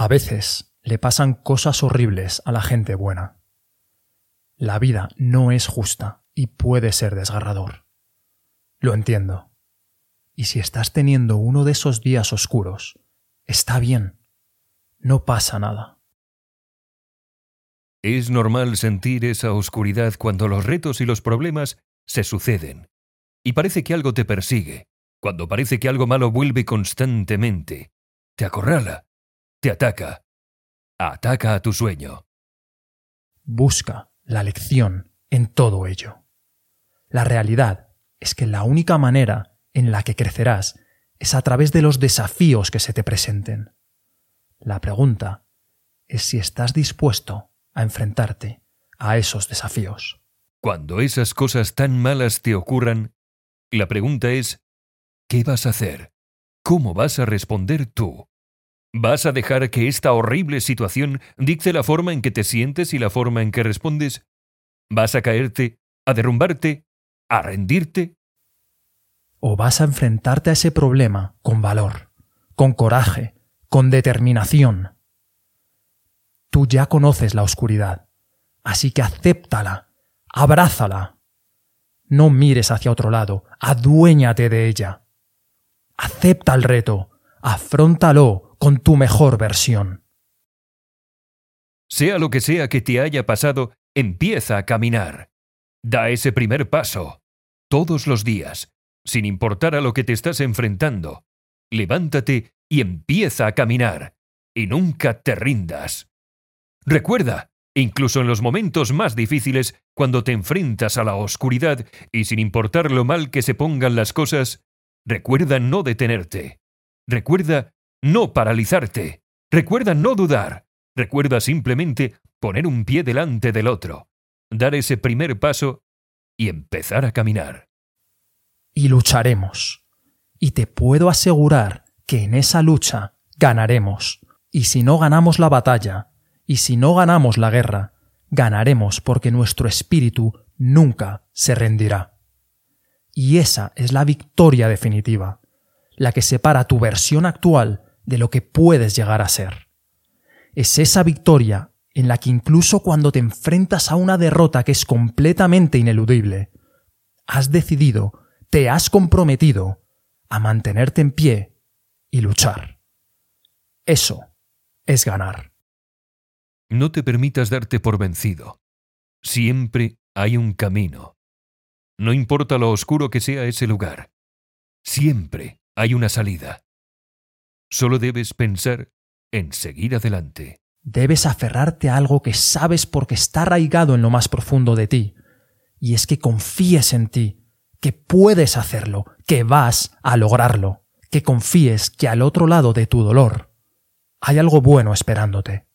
A veces le pasan cosas horribles a la gente buena. La vida no es justa y puede ser desgarrador. Lo entiendo. Y si estás teniendo uno de esos días oscuros, está bien. No pasa nada. Es normal sentir esa oscuridad cuando los retos y los problemas se suceden. Y parece que algo te persigue, cuando parece que algo malo vuelve constantemente. Te acorrala, te ataca. Ataca a tu sueño. Busca la lección en todo ello. La realidad es que la única manera en la que crecerás es a través de los desafíos que se te presenten. La pregunta es si estás dispuesto a enfrentarte a esos desafíos. Cuando esas cosas tan malas te ocurran, la pregunta es, ¿qué vas a hacer? ¿Cómo vas a responder tú? ¿Vas a dejar que esta horrible situación dicte la forma en que te sientes y la forma en que respondes? ¿Vas a caerte, a derrumbarte, a rendirte? ¿O vas a enfrentarte a ese problema con valor, con coraje, con determinación? Tú ya conoces la oscuridad, así que acéptala, abrázala. No mires hacia otro lado, aduéñate de ella. Acepta el reto, afróntalo con tu mejor versión. Sea lo que sea que te haya pasado, empieza a caminar. Da ese primer paso, todos los días, sin importar a lo que te estás enfrentando. Levántate y empieza a caminar, y nunca te rindas. Recuerda, incluso en los momentos más difíciles, cuando te enfrentas a la oscuridad y sin importar lo mal que se pongan las cosas, recuerda no detenerte. Recuerda no paralizarte. Recuerda no dudar. Recuerda simplemente poner un pie delante del otro, dar ese primer paso y empezar a caminar. Y lucharemos. Y te puedo asegurar que en esa lucha ganaremos. Y si no ganamos la batalla, y si no ganamos la guerra, ganaremos porque nuestro espíritu nunca se rendirá. Y esa es la victoria definitiva, la que separa tu versión actual de lo que puedes llegar a ser. Es esa victoria en la que incluso cuando te enfrentas a una derrota que es completamente ineludible, has decidido, te has comprometido a mantenerte en pie y luchar. Eso es ganar. No te permitas darte por vencido. Siempre hay un camino. No importa lo oscuro que sea ese lugar. Siempre hay una salida. Solo debes pensar en seguir adelante. Debes aferrarte a algo que sabes porque está arraigado en lo más profundo de ti. Y es que confíes en ti, que puedes hacerlo, que vas a lograrlo, que confíes que al otro lado de tu dolor hay algo bueno esperándote.